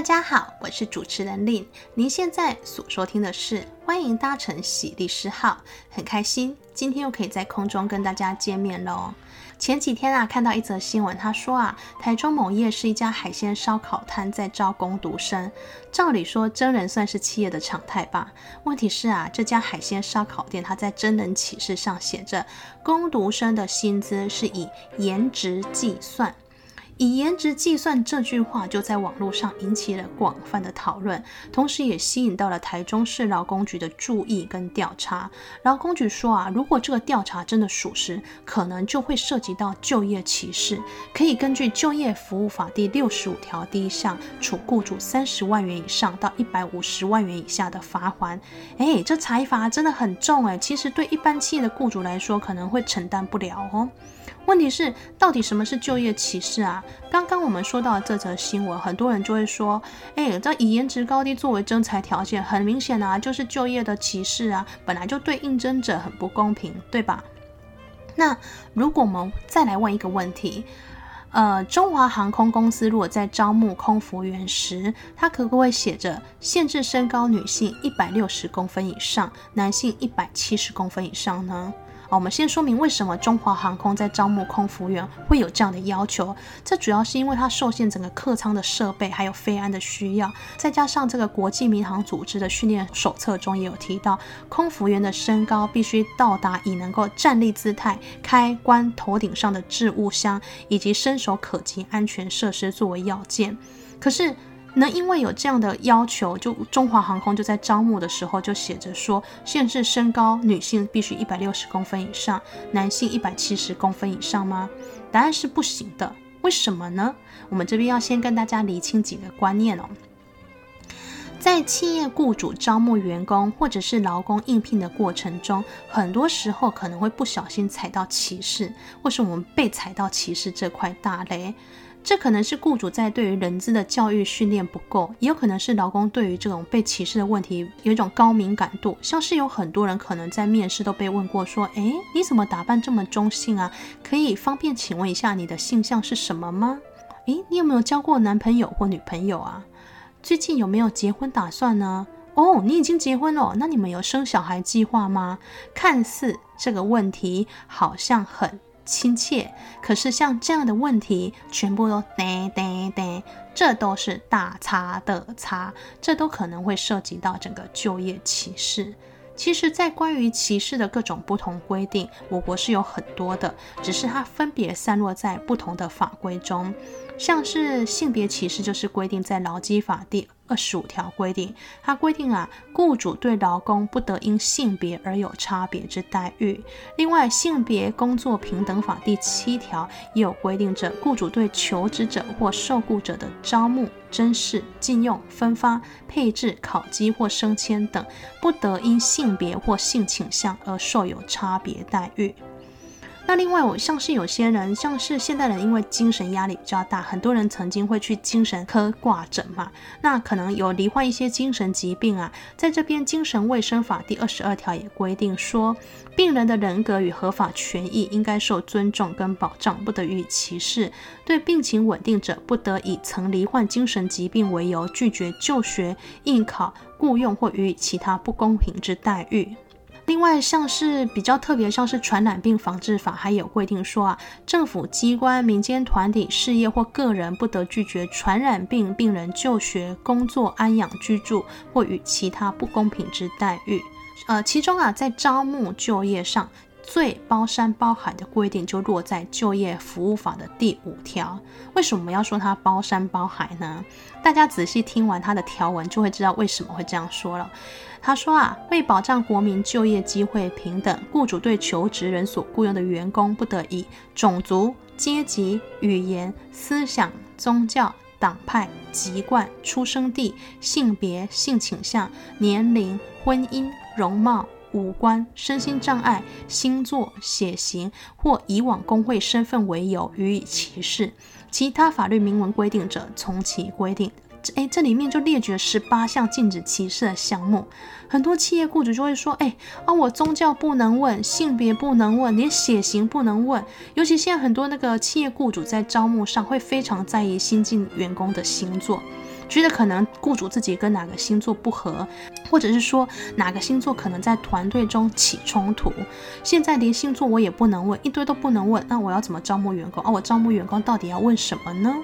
大家好，我是主持人 Lin。您现在所收听的是欢迎搭乘喜丽诗号，很开心今天又可以在空中跟大家见面喽。前几天啊，看到一则新闻，他说啊，台中某夜市一家海鲜烧烤摊在招工读生。照理说，真人算是企业的常态吧？问题是啊，这家海鲜烧烤店，它在真人启事上写着，工读生的薪资是以颜值计算。以颜值计算这句话就在网络上引起了广泛的讨论，同时也吸引到了台中市劳工局的注意跟调查。劳工局说啊，如果这个调查真的属实，可能就会涉及到就业歧视，可以根据《就业服务法》第六十五条第一项，处雇主三十万元以上到一百五十万元以下的罚锾。哎，这裁罚真的很重哎，其实对一般企业的雇主来说，可能会承担不了哦。问题是，到底什么是就业歧视啊？刚刚我们说到的这则新闻，很多人就会说，哎，这以颜值高低作为征才条件，很明显啊，就是就业的歧视啊，本来就对应征者很不公平，对吧？那如果我们再来问一个问题，呃，中华航空公司如果在招募空服员时，它可不可以写着限制身高女性一百六十公分以上，男性一百七十公分以上呢？我们先说明为什么中华航空在招募空服员会有这样的要求。这主要是因为它受限整个客舱的设备，还有飞安的需要，再加上这个国际民航组织的训练手册中也有提到，空服员的身高必须到达以能够站立姿态开关头顶上的置物箱以及伸手可及安全设施作为要件。可是，那因为有这样的要求，就中华航空就在招募的时候就写着说，限制身高，女性必须一百六十公分以上，男性一百七十公分以上吗？答案是不行的。为什么呢？我们这边要先跟大家厘清几个观念哦。在企业雇主招募员工或者是劳工应聘的过程中，很多时候可能会不小心踩到歧视，或是我们被踩到歧视这块大雷。这可能是雇主在对于人资的教育训练不够，也有可能是劳工对于这种被歧视的问题有一种高敏感度。像是有很多人可能在面试都被问过，说：“诶，你怎么打扮这么中性啊？可以方便请问一下你的性向是什么吗？诶，你有没有交过男朋友或女朋友啊？最近有没有结婚打算呢？哦，你已经结婚了，那你们有生小孩计划吗？看似这个问题好像很……亲切，可是像这样的问题，全部都哒哒哒，这都是大叉的叉，这都可能会涉及到整个就业歧视。其实，在关于歧视的各种不同规定，我国是有很多的，只是它分别散落在不同的法规中。像是性别歧视，就是规定在劳基法第二十五条规定，它规定啊，雇主对劳工不得因性别而有差别之待遇。另外，性别工作平等法第七条也有规定着，雇主对求职者或受雇者的招募、甄试、禁用、分发、配置、考绩或升迁等，不得因性别或性倾向而受有差别待遇。那另外，我像是有些人，像是现代人，因为精神压力比较大，很多人曾经会去精神科挂诊嘛。那可能有罹患一些精神疾病啊，在这边《精神卫生法》第二十二条也规定说，病人的人格与合法权益应该受尊重跟保障，不得予以歧视。对病情稳定者，不得以曾罹患精神疾病为由拒绝就学、应考、雇用或予以其他不公平之待遇。另外，像是比较特别，像是传染病防治法，还有规定说啊，政府机关、民间团体、事业或个人不得拒绝传染病病人就学、工作、安养、居住或与其他不公平之待遇。呃，其中啊，在招募就业上，最包山包海的规定就落在就业服务法的第五条。为什么要说它包山包海呢？大家仔细听完它的条文，就会知道为什么会这样说了。他说啊，为保障国民就业机会平等，雇主对求职人所雇佣的员工，不得以种族、阶级、语言、思想、宗教、党派、籍贯、出生地、性别、性倾向、年龄、婚姻、容貌、五官、身心障碍、星座、血型或以往工会身份为由予以歧视。其他法律明文规定者，从其规定。哎，这里面就列举了十八项禁止歧视的项目，很多企业雇主就会说，哎，啊，我宗教不能问，性别不能问，连血型不能问。尤其现在很多那个企业雇主在招募上会非常在意新进员工的星座，觉得可能雇主自己跟哪个星座不合，或者是说哪个星座可能在团队中起冲突。现在连星座我也不能问，一堆都不能问，那我要怎么招募员工？啊，我招募员工到底要问什么呢？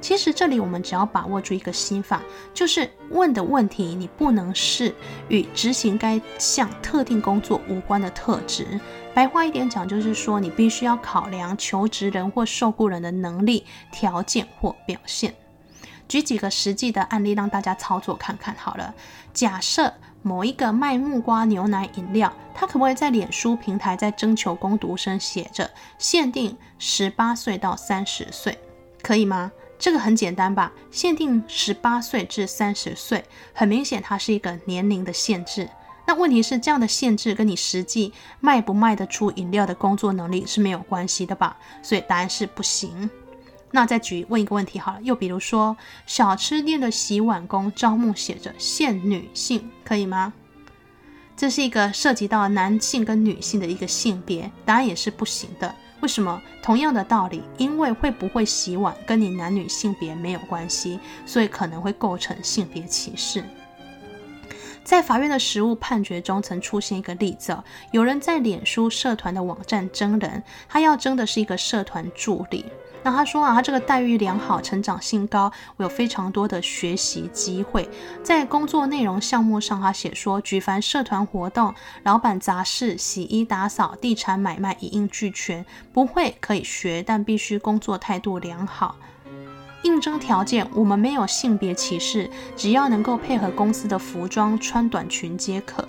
其实这里我们只要把握住一个心法，就是问的问题你不能是与执行该项特定工作无关的特质。白话一点讲，就是说你必须要考量求职人或受雇人的能力、条件或表现。举几个实际的案例让大家操作看看好了。假设某一个卖木瓜牛奶饮料，他可不可以在脸书平台在征求工读生写着限定十八岁到三十岁，可以吗？这个很简单吧，限定十八岁至三十岁，很明显它是一个年龄的限制。那问题是，这样的限制跟你实际卖不卖得出饮料的工作能力是没有关系的吧？所以答案是不行。那再举问一个问题好了，又比如说小吃店的洗碗工招募写着限女性，可以吗？这是一个涉及到男性跟女性的一个性别，答案也是不行的。为什么？同样的道理，因为会不会洗碗跟你男女性别没有关系，所以可能会构成性别歧视。在法院的实务判决中，曾出现一个例子，有人在脸书社团的网站征人，他要征的是一个社团助理。那他说啊，他这个待遇良好，成长性高，我有非常多的学习机会。在工作内容项目上，他写说，举凡社团活动、老板杂事、洗衣打扫、地产买卖一应俱全。不会可以学，但必须工作态度良好。应征条件，我们没有性别歧视，只要能够配合公司的服装，穿短裙皆可。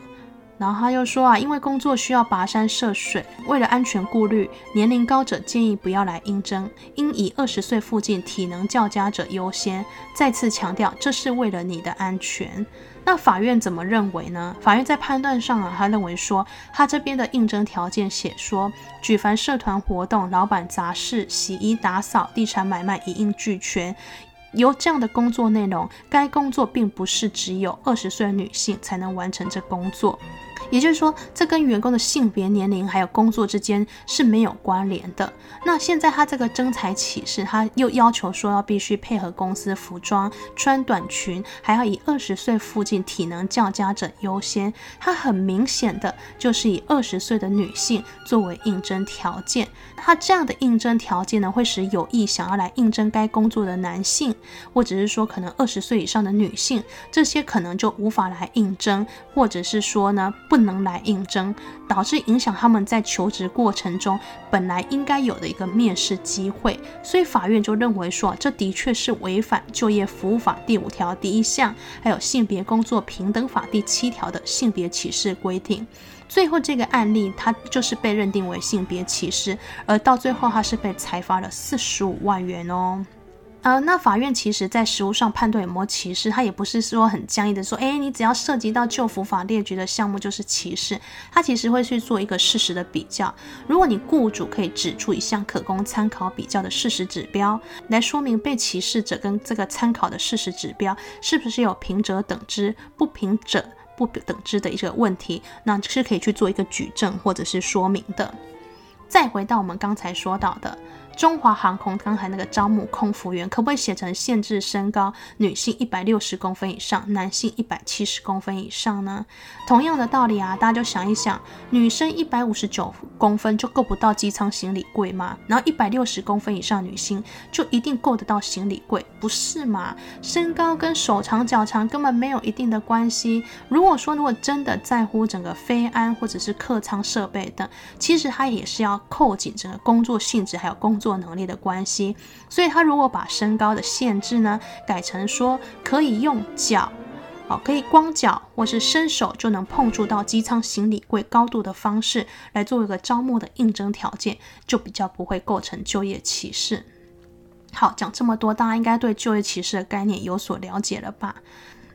然后他又说啊，因为工作需要跋山涉水，为了安全顾虑，年龄高者建议不要来应征，应以二十岁附近、体能较佳者优先。再次强调，这是为了你的安全。那法院怎么认为呢？法院在判断上啊，他认为说，他这边的应征条件写说，举凡社团活动、老板杂事、洗衣打扫、地产买卖一应俱全。由这样的工作内容，该工作并不是只有二十岁的女性才能完成这工作。也就是说，这跟员工的性别、年龄还有工作之间是没有关联的。那现在他这个征才启事，他又要求说要必须配合公司服装，穿短裙，还要以二十岁附近、体能较佳者优先。他很明显的就是以二十岁的女性作为应征条件。他这样的应征条件呢，会使有意想要来应征该工作的男性，或者是说可能二十岁以上的女性，这些可能就无法来应征，或者是说呢不。不能来应征，导致影响他们在求职过程中本来应该有的一个面试机会，所以法院就认为说，这的确是违反就业服务法第五条第一项，还有性别工作平等法第七条的性别歧视规定。最后这个案例，它就是被认定为性别歧视，而到最后他是被裁罚了四十五万元哦。呃，那法院其实在实务上判断有没有歧视，他也不是说很僵硬的说，哎，你只要涉及到旧服法列举的项目就是歧视，他其实会去做一个事实的比较。如果你雇主可以指出一项可供参考比较的事实指标，来说明被歧视者跟这个参考的事实指标是不是有平者等之、不平者不等之的一个问题，那是可以去做一个举证或者是说明的。再回到我们刚才说到的。中华航空刚才那个招募空服员，可不可以写成限制身高，女性一百六十公分以上，男性一百七十公分以上呢？同样的道理啊，大家就想一想，女生一百五十九公分就够不到机舱行李柜吗？然后一百六十公分以上女性就一定够得到行李柜，不是吗？身高跟手长脚长根本没有一定的关系。如果说如果真的在乎整个飞安或者是客舱设备等，其实它也是要扣紧整个工作性质还有工作。做能力的关系，所以他如果把身高的限制呢改成说可以用脚，哦，可以光脚或是伸手就能碰触到机舱行李柜高度的方式来做一个招募的应征条件，就比较不会构成就业歧视。好，讲这么多，大家应该对就业歧视的概念有所了解了吧？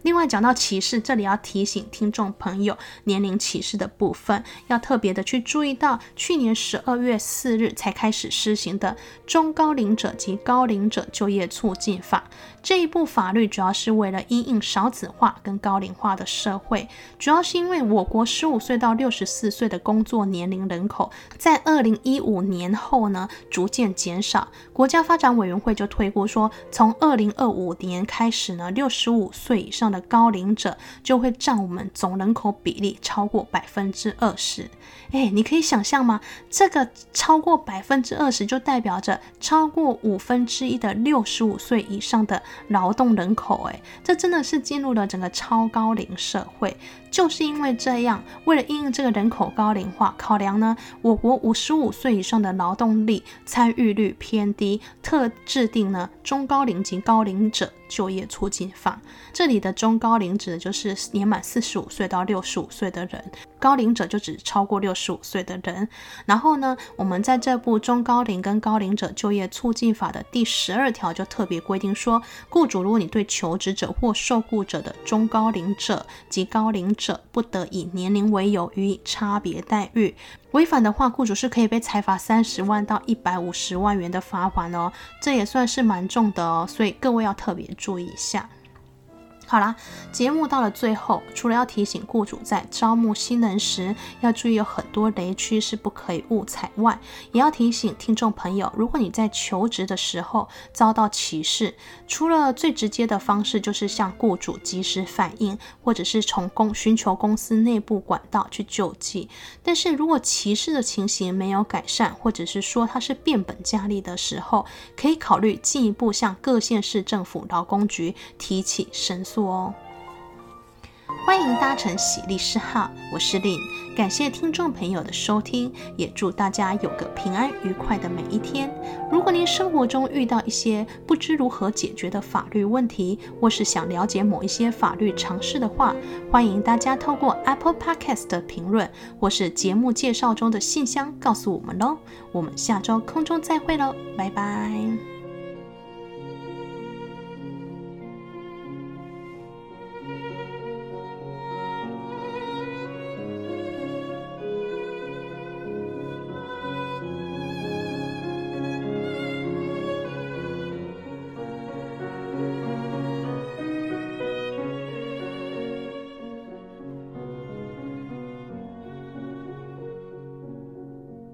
另外讲到歧视，这里要提醒听众朋友，年龄歧视的部分要特别的去注意到，去年十二月四日才开始施行的《中高龄者及高龄者就业促进法》这一部法律，主要是为了因应少子化跟高龄化的社会，主要是因为我国十五岁到六十四岁的工作年龄人口在二零一五年后呢逐渐减少，国家发展委员会就推估说，从二零二五年开始呢，六十五岁以上高龄者就会占我们总人口比例超过百分之二十。哎，你可以想象吗？这个超过百分之二十，就代表着超过五分之一的六十五岁以上的劳动人口。哎，这真的是进入了整个超高龄社会。就是因为这样，为了因应这个人口高龄化考量呢，我国五十五岁以上的劳动力参与率偏低，特制定呢中高龄及高龄者就业促进法。这里的中高龄指的就是年满四十五岁到六十五岁的人，高龄者就指超过六十五岁的人。然后呢，我们在这部中高龄跟高龄者就业促进法的第十二条就特别规定说，雇主如果你对求职者或受雇者的中高龄者及高龄者者不得以年龄为由予以差别待遇，违反的话，雇主是可以被裁罚三十万到一百五十万元的罚款哦，这也算是蛮重的哦，所以各位要特别注意一下。好啦，节目到了最后，除了要提醒雇主在招募新人时要注意有很多雷区是不可以误踩外，也要提醒听众朋友，如果你在求职的时候遭到歧视，除了最直接的方式就是向雇主及时反映，或者是从公寻求公司内部管道去救济。但是如果歧视的情形没有改善，或者是说它是变本加厉的时候，可以考虑进一步向各县市政府劳工局提起申诉。哦，欢迎搭乘喜利士号，我是林，感谢听众朋友的收听，也祝大家有个平安愉快的每一天。如果您生活中遇到一些不知如何解决的法律问题，或是想了解某一些法律常识的话，欢迎大家透过 Apple Podcast 的评论，或是节目介绍中的信箱告诉我们喽。我们下周空中再会喽，拜拜。